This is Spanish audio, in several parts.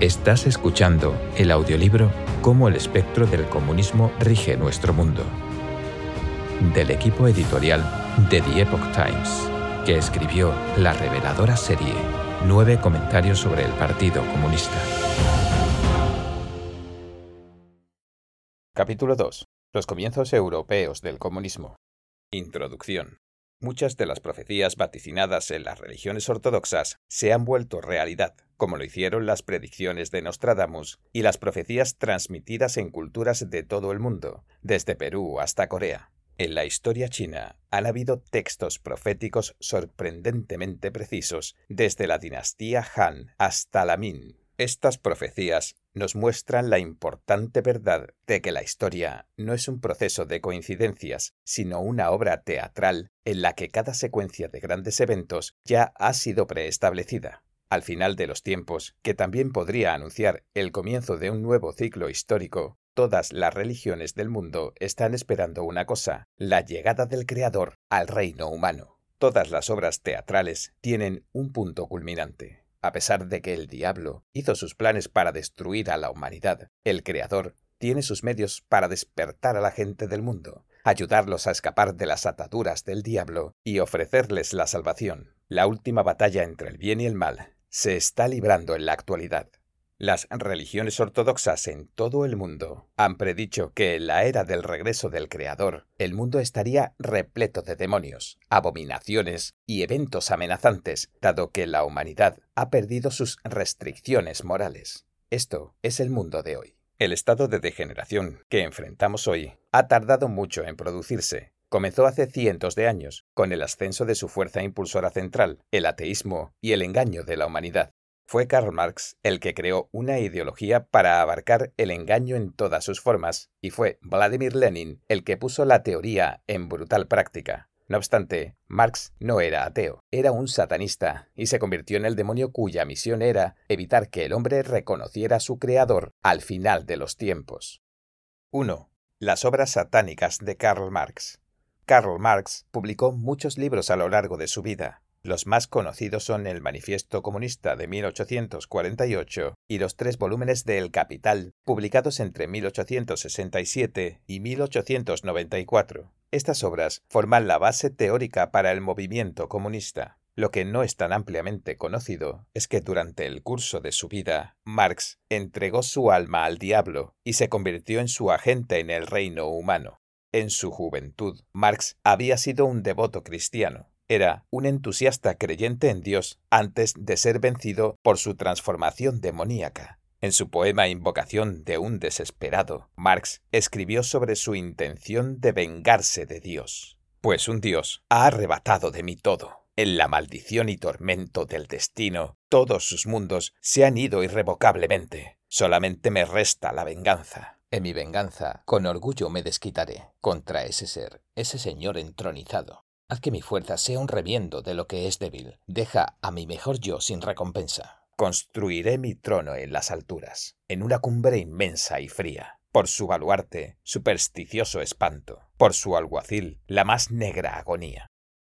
Estás escuchando el audiolibro Cómo el espectro del comunismo rige nuestro mundo, del equipo editorial de The Epoch Times, que escribió la reveladora serie Nueve comentarios sobre el Partido Comunista. Capítulo 2. Los comienzos europeos del comunismo. Introducción. Muchas de las profecías vaticinadas en las religiones ortodoxas se han vuelto realidad, como lo hicieron las predicciones de Nostradamus y las profecías transmitidas en culturas de todo el mundo, desde Perú hasta Corea. En la historia china han habido textos proféticos sorprendentemente precisos, desde la dinastía Han hasta la Min. Estas profecías nos muestran la importante verdad de que la historia no es un proceso de coincidencias, sino una obra teatral en la que cada secuencia de grandes eventos ya ha sido preestablecida. Al final de los tiempos, que también podría anunciar el comienzo de un nuevo ciclo histórico, todas las religiones del mundo están esperando una cosa, la llegada del Creador al reino humano. Todas las obras teatrales tienen un punto culminante. A pesar de que el diablo hizo sus planes para destruir a la humanidad, el Creador tiene sus medios para despertar a la gente del mundo, ayudarlos a escapar de las ataduras del diablo y ofrecerles la salvación. La última batalla entre el bien y el mal se está librando en la actualidad. Las religiones ortodoxas en todo el mundo han predicho que en la era del regreso del Creador el mundo estaría repleto de demonios, abominaciones y eventos amenazantes, dado que la humanidad ha perdido sus restricciones morales. Esto es el mundo de hoy. El estado de degeneración que enfrentamos hoy ha tardado mucho en producirse. Comenzó hace cientos de años, con el ascenso de su fuerza impulsora central, el ateísmo y el engaño de la humanidad. Fue Karl Marx el que creó una ideología para abarcar el engaño en todas sus formas, y fue Vladimir Lenin el que puso la teoría en brutal práctica. No obstante, Marx no era ateo, era un satanista, y se convirtió en el demonio cuya misión era evitar que el hombre reconociera a su creador al final de los tiempos. 1. Las obras satánicas de Karl Marx. Karl Marx publicó muchos libros a lo largo de su vida, los más conocidos son el Manifiesto Comunista de 1848 y los tres volúmenes de El Capital, publicados entre 1867 y 1894. Estas obras forman la base teórica para el movimiento comunista. Lo que no es tan ampliamente conocido es que durante el curso de su vida, Marx entregó su alma al diablo y se convirtió en su agente en el reino humano. En su juventud, Marx había sido un devoto cristiano, era un entusiasta creyente en Dios antes de ser vencido por su transformación demoníaca. En su poema Invocación de un desesperado, Marx escribió sobre su intención de vengarse de Dios. Pues un Dios ha arrebatado de mí todo. En la maldición y tormento del destino, todos sus mundos se han ido irrevocablemente. Solamente me resta la venganza. En mi venganza, con orgullo me desquitaré contra ese ser, ese señor entronizado. Haz que mi fuerza sea un remiendo de lo que es débil. Deja a mi mejor yo sin recompensa. Construiré mi trono en las alturas, en una cumbre inmensa y fría. Por su baluarte, supersticioso espanto. Por su alguacil, la más negra agonía.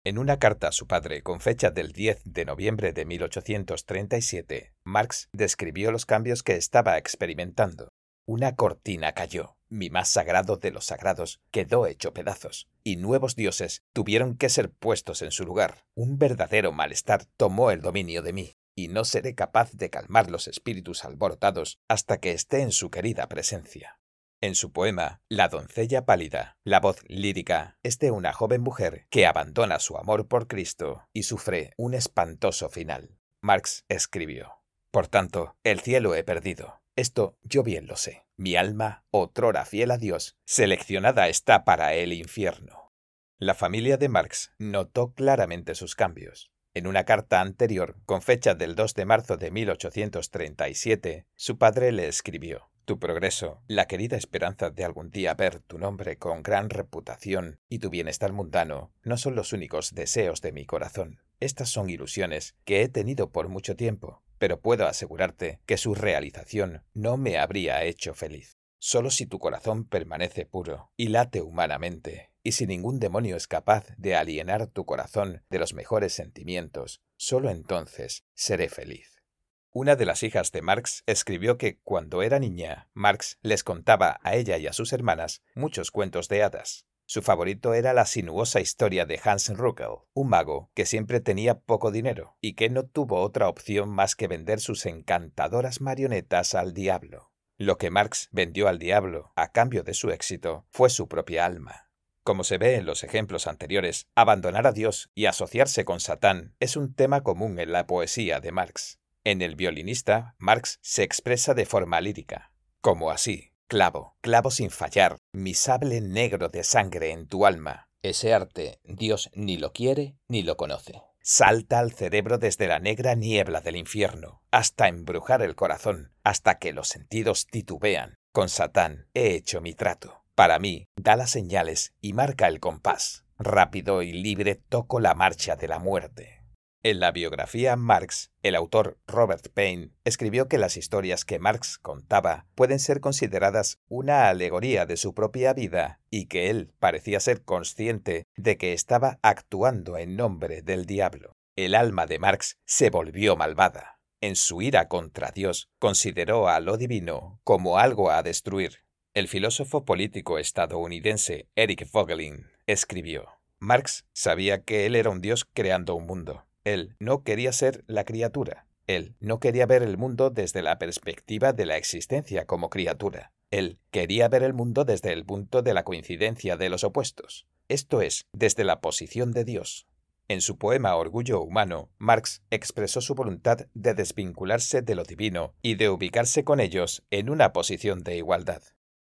En una carta a su padre con fecha del 10 de noviembre de 1837, Marx describió los cambios que estaba experimentando. Una cortina cayó, mi más sagrado de los sagrados quedó hecho pedazos, y nuevos dioses tuvieron que ser puestos en su lugar. Un verdadero malestar tomó el dominio de mí, y no seré capaz de calmar los espíritus alborotados hasta que esté en su querida presencia. En su poema La doncella pálida, la voz lírica es de una joven mujer que abandona su amor por Cristo y sufre un espantoso final. Marx escribió, Por tanto, el cielo he perdido, esto yo bien lo sé. Mi alma, otrora fiel a Dios, seleccionada está para el infierno. La familia de Marx notó claramente sus cambios. En una carta anterior, con fecha del 2 de marzo de 1837, su padre le escribió Tu progreso, la querida esperanza de algún día ver tu nombre con gran reputación y tu bienestar mundano, no son los únicos deseos de mi corazón. Estas son ilusiones que he tenido por mucho tiempo, pero puedo asegurarte que su realización no me habría hecho feliz. Solo si tu corazón permanece puro y late humanamente, y si ningún demonio es capaz de alienar tu corazón de los mejores sentimientos, solo entonces seré feliz. Una de las hijas de Marx escribió que cuando era niña, Marx les contaba a ella y a sus hermanas muchos cuentos de hadas. Su favorito era la sinuosa historia de Hans Ruckel, un mago que siempre tenía poco dinero y que no tuvo otra opción más que vender sus encantadoras marionetas al diablo. Lo que Marx vendió al diablo a cambio de su éxito fue su propia alma. Como se ve en los ejemplos anteriores, abandonar a Dios y asociarse con Satán es un tema común en la poesía de Marx. En el violinista, Marx se expresa de forma lírica, como así, clavo, clavo sin fallar, mi sable negro de sangre en tu alma. Ese arte Dios ni lo quiere ni lo conoce. Salta al cerebro desde la negra niebla del infierno, hasta embrujar el corazón, hasta que los sentidos titubean. Con Satán he hecho mi trato. Para mí, da las señales y marca el compás. Rápido y libre toco la marcha de la muerte. En la biografía Marx, el autor Robert Payne escribió que las historias que Marx contaba pueden ser consideradas una alegoría de su propia vida y que él parecía ser consciente de que estaba actuando en nombre del diablo. El alma de Marx se volvió malvada. En su ira contra Dios, consideró a lo divino como algo a destruir. El filósofo político estadounidense Eric Vogelin escribió, Marx sabía que él era un dios creando un mundo él no quería ser la criatura. Él no quería ver el mundo desde la perspectiva de la existencia como criatura. Él quería ver el mundo desde el punto de la coincidencia de los opuestos, esto es, desde la posición de Dios. En su poema Orgullo Humano, Marx expresó su voluntad de desvincularse de lo divino y de ubicarse con ellos en una posición de igualdad.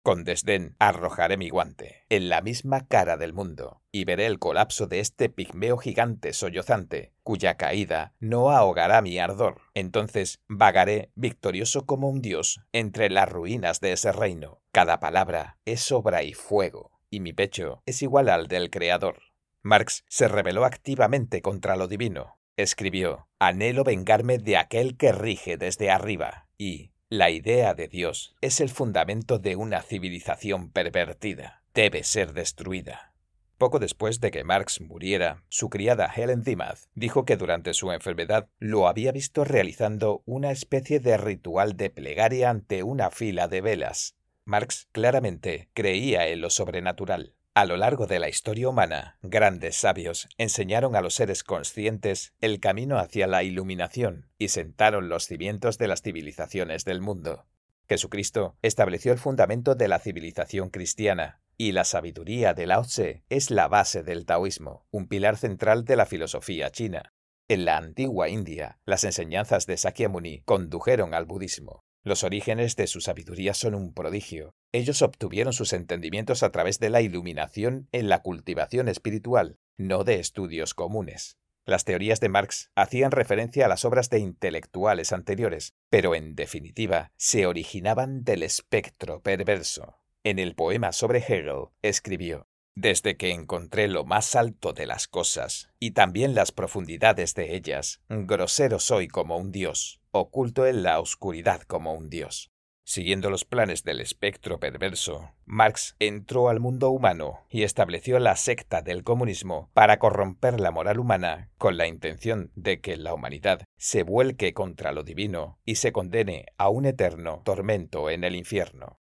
Con desdén arrojaré mi guante en la misma cara del mundo y veré el colapso de este pigmeo gigante sollozante, cuya caída no ahogará mi ardor. Entonces vagaré victorioso como un dios entre las ruinas de ese reino. Cada palabra es obra y fuego, y mi pecho es igual al del Creador. Marx se rebeló activamente contra lo divino. Escribió, Anhelo vengarme de aquel que rige desde arriba, y, la idea de Dios es el fundamento de una civilización pervertida. Debe ser destruida. Poco después de que Marx muriera, su criada Helen Dimath dijo que durante su enfermedad lo había visto realizando una especie de ritual de plegaria ante una fila de velas. Marx claramente creía en lo sobrenatural. A lo largo de la historia humana, grandes sabios enseñaron a los seres conscientes el camino hacia la iluminación y sentaron los cimientos de las civilizaciones del mundo. Jesucristo estableció el fundamento de la civilización cristiana, y la sabiduría de Lao Tse es la base del taoísmo, un pilar central de la filosofía china. En la antigua India, las enseñanzas de Sakyamuni condujeron al budismo. Los orígenes de su sabiduría son un prodigio. Ellos obtuvieron sus entendimientos a través de la iluminación en la cultivación espiritual, no de estudios comunes. Las teorías de Marx hacían referencia a las obras de intelectuales anteriores, pero en definitiva se originaban del espectro perverso. En el poema sobre Hegel escribió desde que encontré lo más alto de las cosas y también las profundidades de ellas, grosero soy como un dios, oculto en la oscuridad como un dios. Siguiendo los planes del espectro perverso, Marx entró al mundo humano y estableció la secta del comunismo para corromper la moral humana con la intención de que la humanidad se vuelque contra lo divino y se condene a un eterno tormento en el infierno.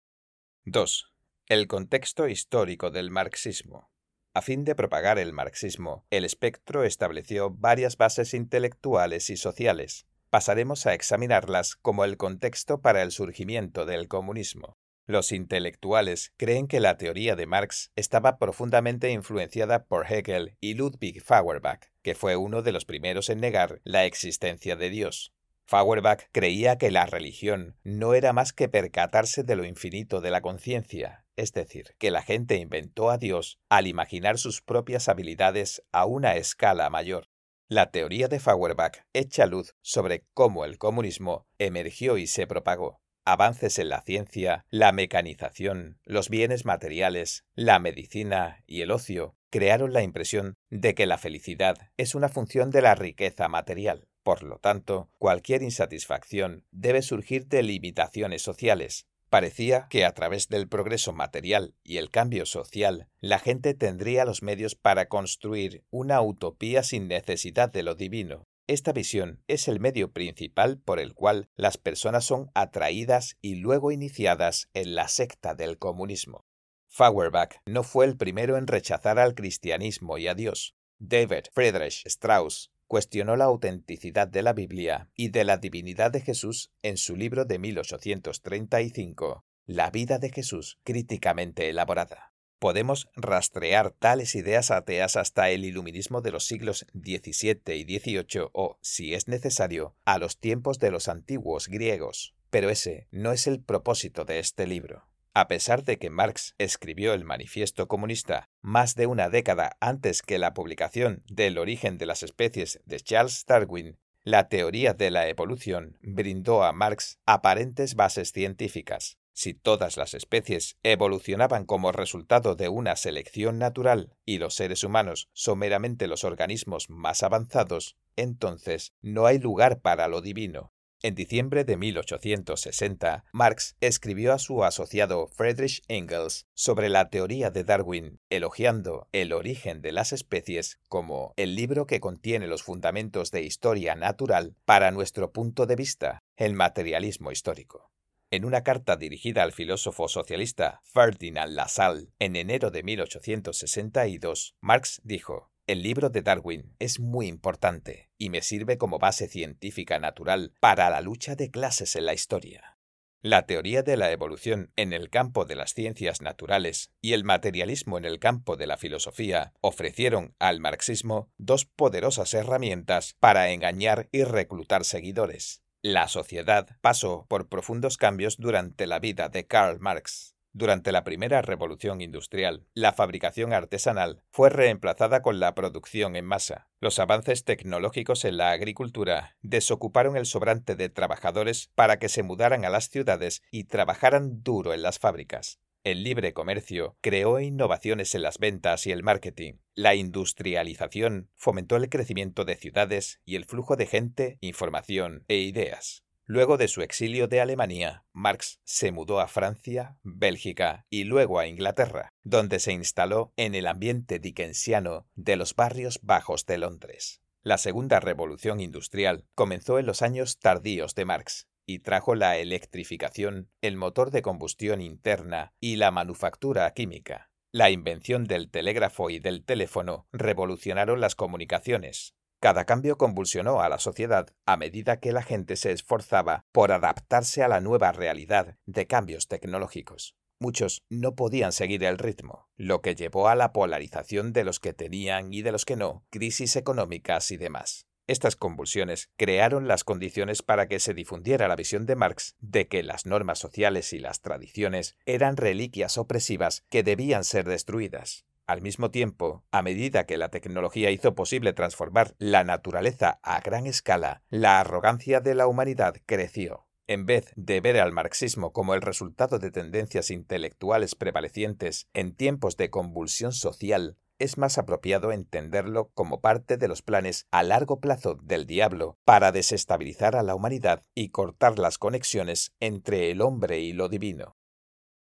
2. El contexto histórico del marxismo. A fin de propagar el marxismo, el espectro estableció varias bases intelectuales y sociales. Pasaremos a examinarlas como el contexto para el surgimiento del comunismo. Los intelectuales creen que la teoría de Marx estaba profundamente influenciada por Hegel y Ludwig Feuerbach, que fue uno de los primeros en negar la existencia de Dios. Feuerbach creía que la religión no era más que percatarse de lo infinito de la conciencia, es decir, que la gente inventó a Dios al imaginar sus propias habilidades a una escala mayor. La teoría de Feuerbach echa luz sobre cómo el comunismo emergió y se propagó. Avances en la ciencia, la mecanización, los bienes materiales, la medicina y el ocio crearon la impresión de que la felicidad es una función de la riqueza material. Por lo tanto, cualquier insatisfacción debe surgir de limitaciones sociales. Parecía que a través del progreso material y el cambio social, la gente tendría los medios para construir una utopía sin necesidad de lo divino. Esta visión es el medio principal por el cual las personas son atraídas y luego iniciadas en la secta del comunismo. Feuerbach no fue el primero en rechazar al cristianismo y a Dios. David Friedrich Strauss cuestionó la autenticidad de la Biblia y de la divinidad de Jesús en su libro de 1835, La vida de Jesús, críticamente elaborada. Podemos rastrear tales ideas ateas hasta el iluminismo de los siglos XVII y XVIII o, si es necesario, a los tiempos de los antiguos griegos. Pero ese no es el propósito de este libro. A pesar de que Marx escribió el Manifiesto Comunista más de una década antes que la publicación del origen de las especies de Charles Darwin, la teoría de la evolución brindó a Marx aparentes bases científicas. Si todas las especies evolucionaban como resultado de una selección natural y los seres humanos son meramente los organismos más avanzados, entonces no hay lugar para lo divino. En diciembre de 1860, Marx escribió a su asociado Friedrich Engels sobre la teoría de Darwin, elogiando El origen de las especies como el libro que contiene los fundamentos de historia natural para nuestro punto de vista, el materialismo histórico. En una carta dirigida al filósofo socialista Ferdinand Lassalle en enero de 1862, Marx dijo, el libro de Darwin es muy importante y me sirve como base científica natural para la lucha de clases en la historia. La teoría de la evolución en el campo de las ciencias naturales y el materialismo en el campo de la filosofía ofrecieron al marxismo dos poderosas herramientas para engañar y reclutar seguidores. La sociedad pasó por profundos cambios durante la vida de Karl Marx. Durante la primera revolución industrial, la fabricación artesanal fue reemplazada con la producción en masa. Los avances tecnológicos en la agricultura desocuparon el sobrante de trabajadores para que se mudaran a las ciudades y trabajaran duro en las fábricas. El libre comercio creó innovaciones en las ventas y el marketing. La industrialización fomentó el crecimiento de ciudades y el flujo de gente, información e ideas. Luego de su exilio de Alemania, Marx se mudó a Francia, Bélgica y luego a Inglaterra, donde se instaló en el ambiente dickensiano de los barrios bajos de Londres. La segunda revolución industrial comenzó en los años tardíos de Marx y trajo la electrificación, el motor de combustión interna y la manufactura química. La invención del telégrafo y del teléfono revolucionaron las comunicaciones. Cada cambio convulsionó a la sociedad a medida que la gente se esforzaba por adaptarse a la nueva realidad de cambios tecnológicos. Muchos no podían seguir el ritmo, lo que llevó a la polarización de los que tenían y de los que no, crisis económicas y demás. Estas convulsiones crearon las condiciones para que se difundiera la visión de Marx de que las normas sociales y las tradiciones eran reliquias opresivas que debían ser destruidas. Al mismo tiempo, a medida que la tecnología hizo posible transformar la naturaleza a gran escala, la arrogancia de la humanidad creció. En vez de ver al marxismo como el resultado de tendencias intelectuales prevalecientes en tiempos de convulsión social, es más apropiado entenderlo como parte de los planes a largo plazo del diablo para desestabilizar a la humanidad y cortar las conexiones entre el hombre y lo divino.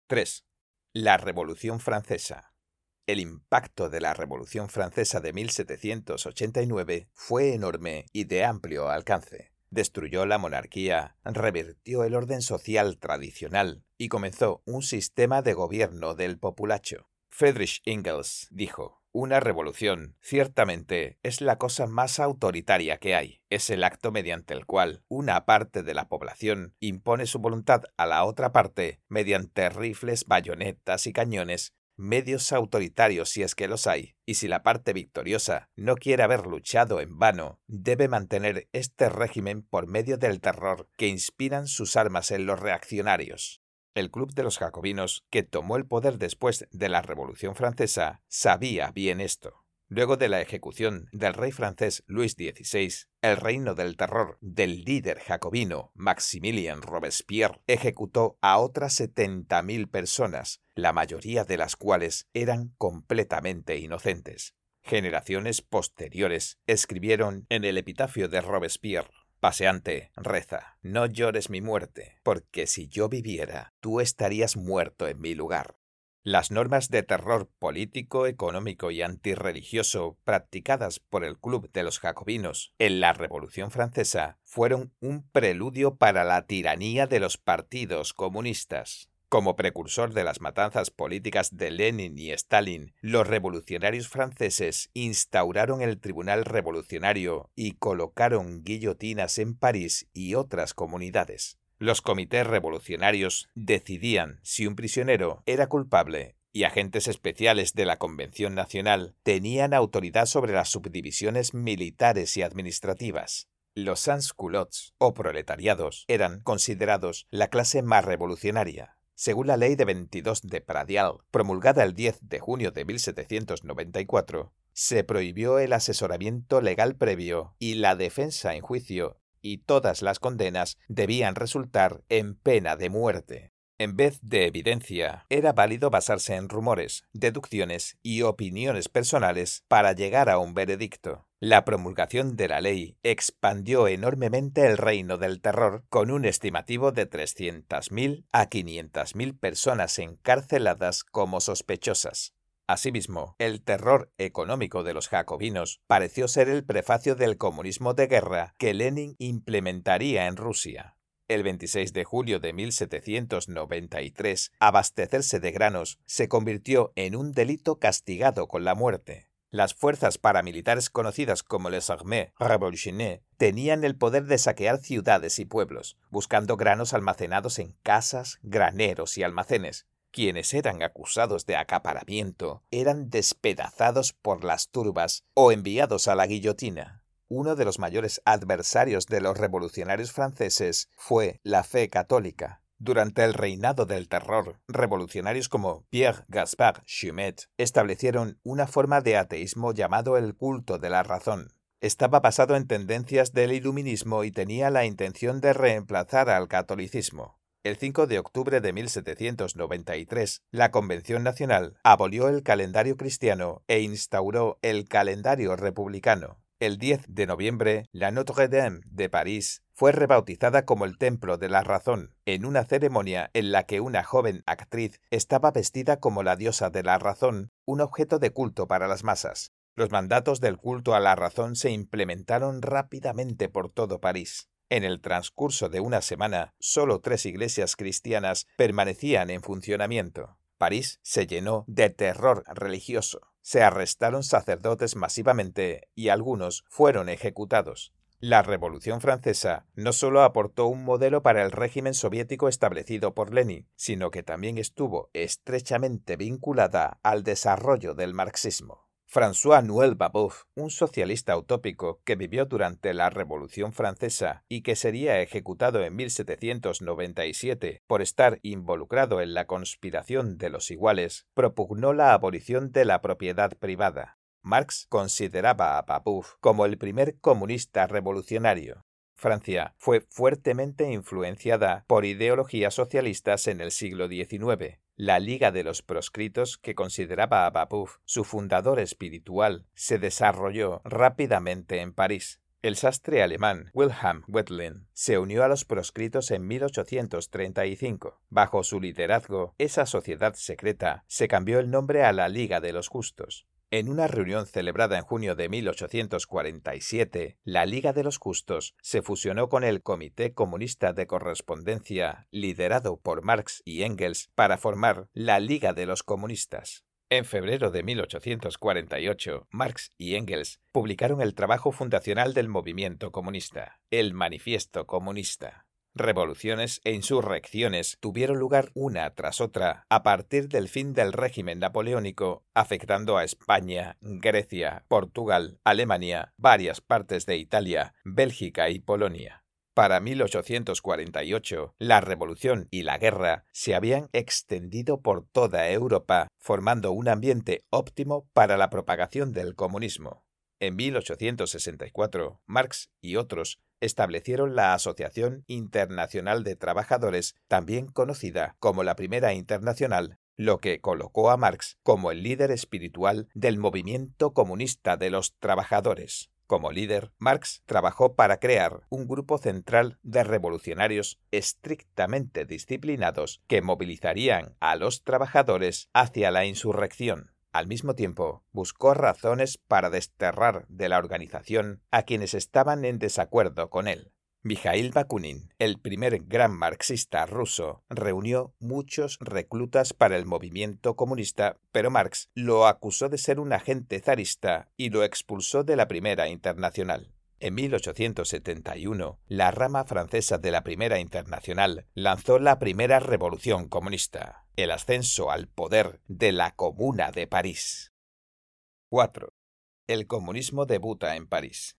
3. La Revolución Francesa. El impacto de la Revolución Francesa de 1789 fue enorme y de amplio alcance. Destruyó la monarquía, revirtió el orden social tradicional y comenzó un sistema de gobierno del populacho. Friedrich Engels dijo, una revolución, ciertamente, es la cosa más autoritaria que hay. Es el acto mediante el cual una parte de la población impone su voluntad a la otra parte mediante rifles, bayonetas y cañones, medios autoritarios si es que los hay, y si la parte victoriosa no quiere haber luchado en vano, debe mantener este régimen por medio del terror que inspiran sus armas en los reaccionarios. El Club de los Jacobinos, que tomó el poder después de la Revolución Francesa, sabía bien esto. Luego de la ejecución del rey francés Luis XVI, el reino del terror del líder jacobino Maximilien Robespierre ejecutó a otras 70.000 personas, la mayoría de las cuales eran completamente inocentes. Generaciones posteriores escribieron en el epitafio de Robespierre Paseante, reza, no llores mi muerte, porque si yo viviera, tú estarías muerto en mi lugar. Las normas de terror político, económico y antirreligioso practicadas por el Club de los Jacobinos en la Revolución Francesa fueron un preludio para la tiranía de los partidos comunistas. Como precursor de las matanzas políticas de Lenin y Stalin, los revolucionarios franceses instauraron el Tribunal Revolucionario y colocaron guillotinas en París y otras comunidades. Los comités revolucionarios decidían si un prisionero era culpable y agentes especiales de la Convención Nacional tenían autoridad sobre las subdivisiones militares y administrativas. Los sans-culottes o proletariados eran considerados la clase más revolucionaria. Según la ley de 22 de Pradial, promulgada el 10 de junio de 1794, se prohibió el asesoramiento legal previo y la defensa en juicio y todas las condenas debían resultar en pena de muerte. En vez de evidencia, era válido basarse en rumores, deducciones y opiniones personales para llegar a un veredicto. La promulgación de la ley expandió enormemente el reino del terror, con un estimativo de 300.000 a 500.000 personas encarceladas como sospechosas. Asimismo, el terror económico de los jacobinos pareció ser el prefacio del comunismo de guerra que Lenin implementaría en Rusia. El 26 de julio de 1793, abastecerse de granos se convirtió en un delito castigado con la muerte. Las fuerzas paramilitares conocidas como les armées révolutionnaires tenían el poder de saquear ciudades y pueblos, buscando granos almacenados en casas, graneros y almacenes, quienes eran acusados de acaparamiento eran despedazados por las turbas o enviados a la guillotina. Uno de los mayores adversarios de los revolucionarios franceses fue la fe católica. Durante el reinado del terror, revolucionarios como Pierre Gaspard Chumet establecieron una forma de ateísmo llamado el culto de la razón. Estaba basado en tendencias del iluminismo y tenía la intención de reemplazar al catolicismo. El 5 de octubre de 1793, la Convención Nacional abolió el calendario cristiano e instauró el calendario republicano. El 10 de noviembre, la Notre-Dame de París fue rebautizada como el Templo de la Razón, en una ceremonia en la que una joven actriz estaba vestida como la diosa de la razón, un objeto de culto para las masas. Los mandatos del culto a la razón se implementaron rápidamente por todo París. En el transcurso de una semana, solo tres iglesias cristianas permanecían en funcionamiento. París se llenó de terror religioso. Se arrestaron sacerdotes masivamente y algunos fueron ejecutados. La Revolución Francesa no solo aportó un modelo para el régimen soviético establecido por Lenin, sino que también estuvo estrechamente vinculada al desarrollo del marxismo. François Noël Babeuf, un socialista utópico que vivió durante la Revolución Francesa y que sería ejecutado en 1797 por estar involucrado en la conspiración de los iguales, propugnó la abolición de la propiedad privada. Marx consideraba a Babeuf como el primer comunista revolucionario. Francia fue fuertemente influenciada por ideologías socialistas en el siglo XIX, la Liga de los Proscritos, que consideraba a Babeuf su fundador espiritual, se desarrolló rápidamente en París. El sastre alemán Wilhelm Wettlin se unió a los proscritos en 1835. Bajo su liderazgo, esa sociedad secreta se cambió el nombre a la Liga de los Justos. En una reunión celebrada en junio de 1847, la Liga de los Justos se fusionó con el Comité Comunista de Correspondencia, liderado por Marx y Engels, para formar la Liga de los Comunistas. En febrero de 1848, Marx y Engels publicaron el trabajo fundacional del movimiento comunista, el Manifiesto Comunista. Revoluciones e insurrecciones tuvieron lugar una tras otra a partir del fin del régimen napoleónico, afectando a España, Grecia, Portugal, Alemania, varias partes de Italia, Bélgica y Polonia. Para 1848, la revolución y la guerra se habían extendido por toda Europa, formando un ambiente óptimo para la propagación del comunismo. En 1864, Marx y otros establecieron la Asociación Internacional de Trabajadores, también conocida como la Primera Internacional, lo que colocó a Marx como el líder espiritual del movimiento comunista de los trabajadores. Como líder, Marx trabajó para crear un grupo central de revolucionarios estrictamente disciplinados que movilizarían a los trabajadores hacia la insurrección. Al mismo tiempo, buscó razones para desterrar de la organización a quienes estaban en desacuerdo con él. Mikhail Bakunin, el primer gran marxista ruso, reunió muchos reclutas para el movimiento comunista, pero Marx lo acusó de ser un agente zarista y lo expulsó de la Primera Internacional. En 1871, la rama francesa de la Primera Internacional lanzó la primera revolución comunista, el ascenso al poder de la Comuna de París. 4. El comunismo debuta en París.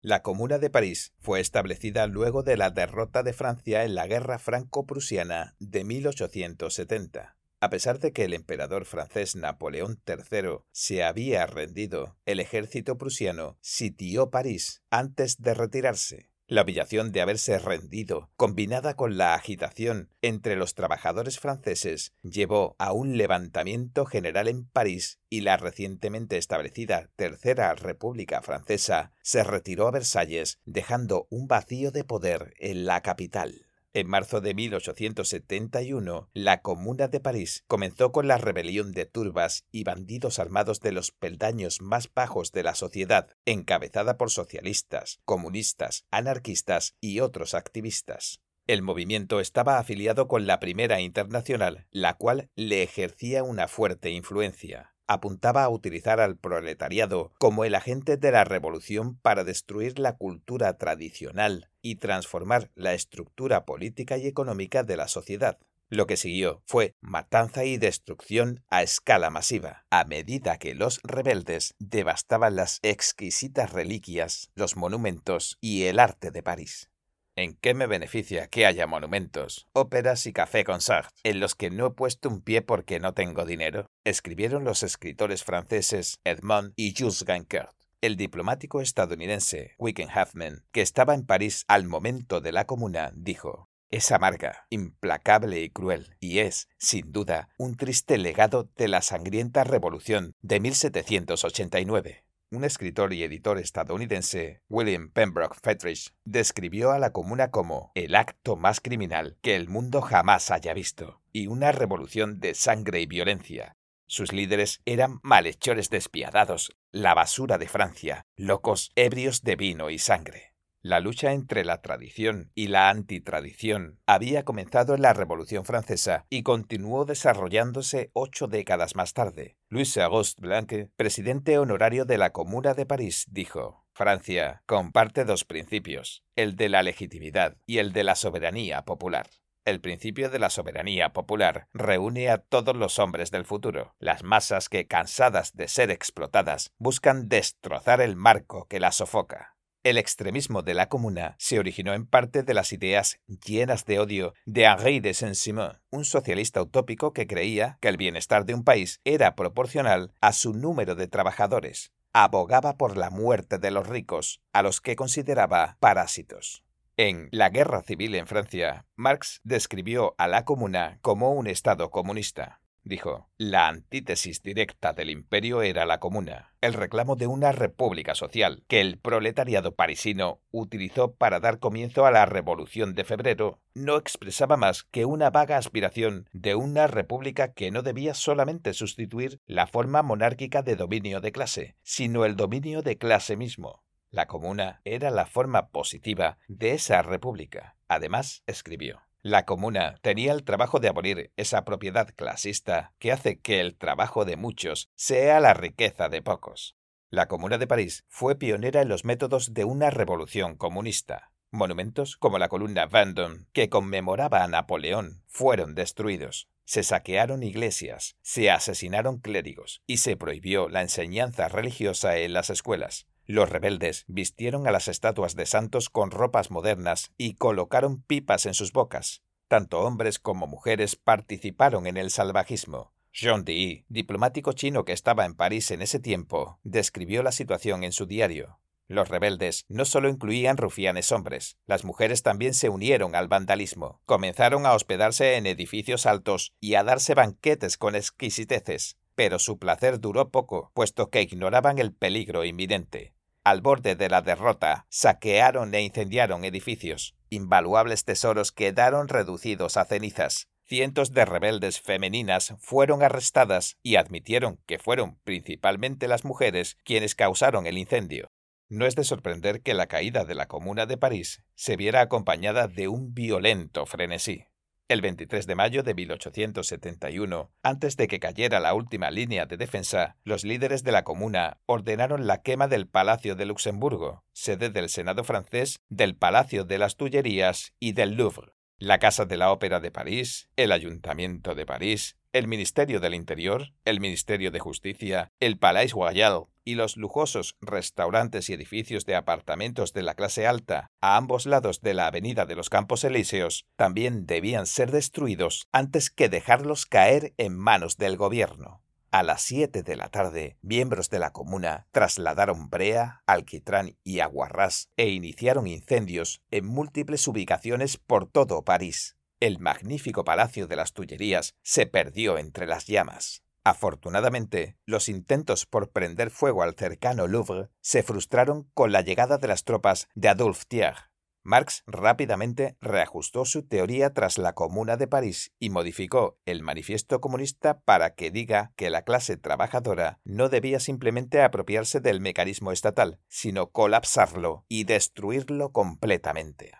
La Comuna de París fue establecida luego de la derrota de Francia en la Guerra Franco-Prusiana de 1870. A pesar de que el emperador francés Napoleón III se había rendido, el ejército prusiano sitió París antes de retirarse. La humillación de haberse rendido, combinada con la agitación entre los trabajadores franceses, llevó a un levantamiento general en París y la recientemente establecida Tercera República Francesa se retiró a Versalles, dejando un vacío de poder en la capital. En marzo de 1871, la Comuna de París comenzó con la rebelión de turbas y bandidos armados de los peldaños más bajos de la sociedad, encabezada por socialistas, comunistas, anarquistas y otros activistas. El movimiento estaba afiliado con la Primera Internacional, la cual le ejercía una fuerte influencia apuntaba a utilizar al proletariado como el agente de la revolución para destruir la cultura tradicional y transformar la estructura política y económica de la sociedad. Lo que siguió fue matanza y destrucción a escala masiva, a medida que los rebeldes devastaban las exquisitas reliquias, los monumentos y el arte de París. ¿En qué me beneficia que haya monumentos, óperas y café con Sartre, en los que no he puesto un pie porque no tengo dinero? Escribieron los escritores franceses Edmond y Jules Gancourt. El diplomático estadounidense Wicken Huffman, que estaba en París al momento de la comuna, dijo: es amarga, implacable y cruel, y es, sin duda, un triste legado de la sangrienta revolución de 1789. Un escritor y editor estadounidense, William Pembroke Fettridge, describió a la comuna como el acto más criminal que el mundo jamás haya visto, y una revolución de sangre y violencia. Sus líderes eran malhechores despiadados, la basura de Francia, locos ebrios de vino y sangre. La lucha entre la tradición y la antitradición había comenzado en la Revolución Francesa y continuó desarrollándose ocho décadas más tarde. Louis Auguste Blanque, presidente honorario de la Comuna de París, dijo: Francia comparte dos principios, el de la legitimidad y el de la soberanía popular. El principio de la soberanía popular reúne a todos los hombres del futuro, las masas que, cansadas de ser explotadas, buscan destrozar el marco que las sofoca. El extremismo de la comuna se originó en parte de las ideas llenas de odio de Henri de Saint-Simon, un socialista utópico que creía que el bienestar de un país era proporcional a su número de trabajadores. Abogaba por la muerte de los ricos, a los que consideraba parásitos. En La Guerra Civil en Francia, Marx describió a la comuna como un Estado comunista dijo, la antítesis directa del imperio era la comuna, el reclamo de una república social, que el proletariado parisino utilizó para dar comienzo a la Revolución de Febrero, no expresaba más que una vaga aspiración de una república que no debía solamente sustituir la forma monárquica de dominio de clase, sino el dominio de clase mismo. La comuna era la forma positiva de esa república. Además, escribió, la comuna tenía el trabajo de abolir esa propiedad clasista que hace que el trabajo de muchos sea la riqueza de pocos. La Comuna de París fue pionera en los métodos de una revolución comunista. Monumentos como la columna Vendôme, que conmemoraba a Napoleón, fueron destruidos. Se saquearon iglesias, se asesinaron clérigos y se prohibió la enseñanza religiosa en las escuelas. Los rebeldes vistieron a las estatuas de santos con ropas modernas y colocaron pipas en sus bocas. Tanto hombres como mujeres participaron en el salvajismo. Jean Di, diplomático chino que estaba en París en ese tiempo, describió la situación en su diario. Los rebeldes no solo incluían rufianes hombres, las mujeres también se unieron al vandalismo, comenzaron a hospedarse en edificios altos y a darse banquetes con exquisiteces, pero su placer duró poco, puesto que ignoraban el peligro inminente. al borde de la derrota, saquearon e incendiaron edificios. Invaluables tesoros quedaron reducidos a cenizas. Cientos de rebeldes femeninas fueron arrestadas y admitieron que fueron principalmente las mujeres quienes causaron el incendio. No es de sorprender que la caída de la Comuna de París se viera acompañada de un violento frenesí. El 23 de mayo de 1871, antes de que cayera la última línea de defensa, los líderes de la Comuna ordenaron la quema del Palacio de Luxemburgo, sede del Senado francés, del Palacio de las Tullerías y del Louvre la Casa de la Ópera de París, el Ayuntamiento de París, el Ministerio del Interior, el Ministerio de Justicia, el Palais Royal y los lujosos restaurantes y edificios de apartamentos de la clase alta a ambos lados de la Avenida de los Campos Elíseos también debían ser destruidos antes que dejarlos caer en manos del gobierno. A las siete de la tarde, miembros de la comuna trasladaron brea, alquitrán y aguarrás e iniciaron incendios en múltiples ubicaciones por todo París. El magnífico Palacio de las Tullerías se perdió entre las llamas. Afortunadamente, los intentos por prender fuego al cercano Louvre se frustraron con la llegada de las tropas de Adolphe Thiers, Marx rápidamente reajustó su teoría tras la Comuna de París y modificó el manifiesto comunista para que diga que la clase trabajadora no debía simplemente apropiarse del mecanismo estatal, sino colapsarlo y destruirlo completamente.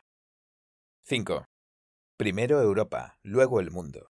5. Primero Europa, luego el mundo.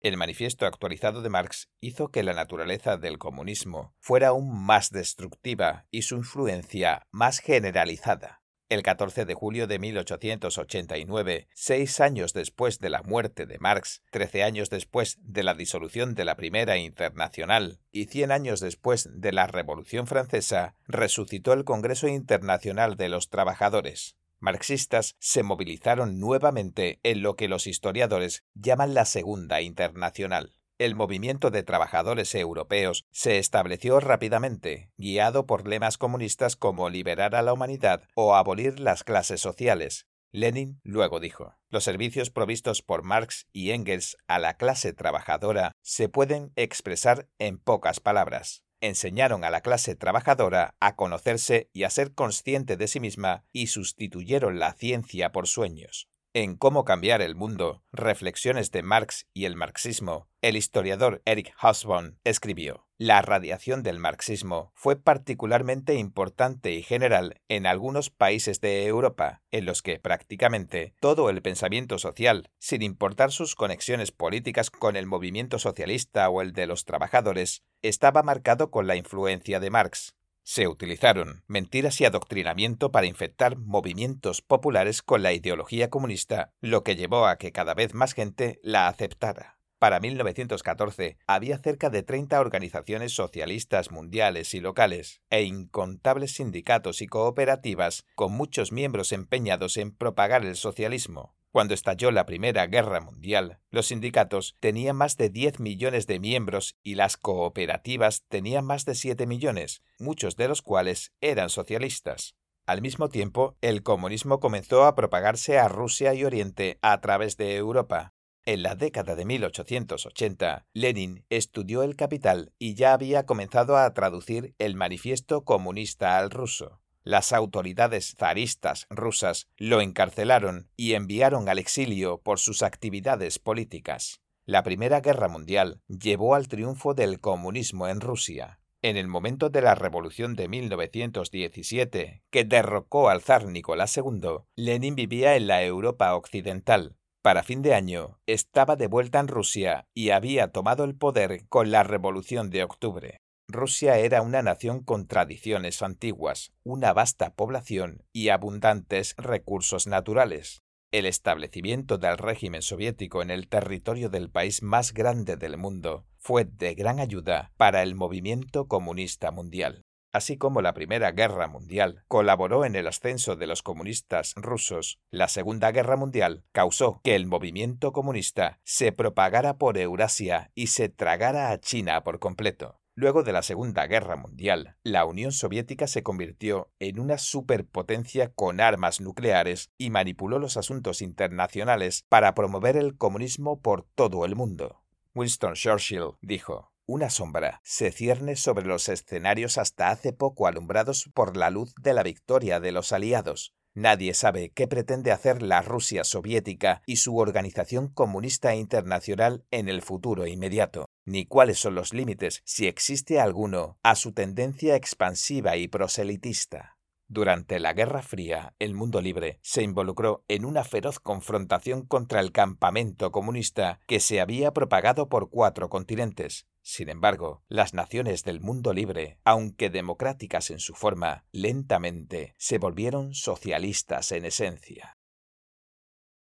El manifiesto actualizado de Marx hizo que la naturaleza del comunismo fuera aún más destructiva y su influencia más generalizada. El 14 de julio de 1889, seis años después de la muerte de Marx, trece años después de la disolución de la Primera Internacional y cien años después de la Revolución Francesa, resucitó el Congreso Internacional de los Trabajadores. Marxistas se movilizaron nuevamente en lo que los historiadores llaman la Segunda Internacional el movimiento de trabajadores europeos se estableció rápidamente, guiado por lemas comunistas como liberar a la humanidad o abolir las clases sociales. Lenin luego dijo, los servicios provistos por Marx y Engels a la clase trabajadora se pueden expresar en pocas palabras. Enseñaron a la clase trabajadora a conocerse y a ser consciente de sí misma y sustituyeron la ciencia por sueños. En Cómo cambiar el mundo, reflexiones de Marx y el marxismo, el historiador Eric Hobsbawm escribió, La radiación del marxismo fue particularmente importante y general en algunos países de Europa, en los que prácticamente todo el pensamiento social, sin importar sus conexiones políticas con el movimiento socialista o el de los trabajadores, estaba marcado con la influencia de Marx. Se utilizaron mentiras y adoctrinamiento para infectar movimientos populares con la ideología comunista, lo que llevó a que cada vez más gente la aceptara. Para 1914 había cerca de 30 organizaciones socialistas mundiales y locales e incontables sindicatos y cooperativas con muchos miembros empeñados en propagar el socialismo. Cuando estalló la Primera Guerra Mundial, los sindicatos tenían más de 10 millones de miembros y las cooperativas tenían más de 7 millones, muchos de los cuales eran socialistas. Al mismo tiempo, el comunismo comenzó a propagarse a Rusia y Oriente a través de Europa. En la década de 1880, Lenin estudió el capital y ya había comenzado a traducir el manifiesto comunista al ruso. Las autoridades zaristas rusas lo encarcelaron y enviaron al exilio por sus actividades políticas. La Primera Guerra Mundial llevó al triunfo del comunismo en Rusia. En el momento de la Revolución de 1917, que derrocó al zar Nicolás II, Lenin vivía en la Europa occidental. Para fin de año, estaba de vuelta en Rusia y había tomado el poder con la Revolución de Octubre. Rusia era una nación con tradiciones antiguas, una vasta población y abundantes recursos naturales. El establecimiento del régimen soviético en el territorio del país más grande del mundo fue de gran ayuda para el movimiento comunista mundial. Así como la Primera Guerra Mundial colaboró en el ascenso de los comunistas rusos, la Segunda Guerra Mundial causó que el movimiento comunista se propagara por Eurasia y se tragara a China por completo. Luego de la Segunda Guerra Mundial, la Unión Soviética se convirtió en una superpotencia con armas nucleares y manipuló los asuntos internacionales para promover el comunismo por todo el mundo. Winston Churchill dijo, una sombra se cierne sobre los escenarios hasta hace poco alumbrados por la luz de la victoria de los aliados. Nadie sabe qué pretende hacer la Rusia soviética y su organización comunista internacional en el futuro inmediato, ni cuáles son los límites, si existe alguno, a su tendencia expansiva y proselitista. Durante la Guerra Fría, el mundo libre se involucró en una feroz confrontación contra el campamento comunista que se había propagado por cuatro continentes. Sin embargo, las naciones del mundo libre, aunque democráticas en su forma, lentamente se volvieron socialistas en esencia.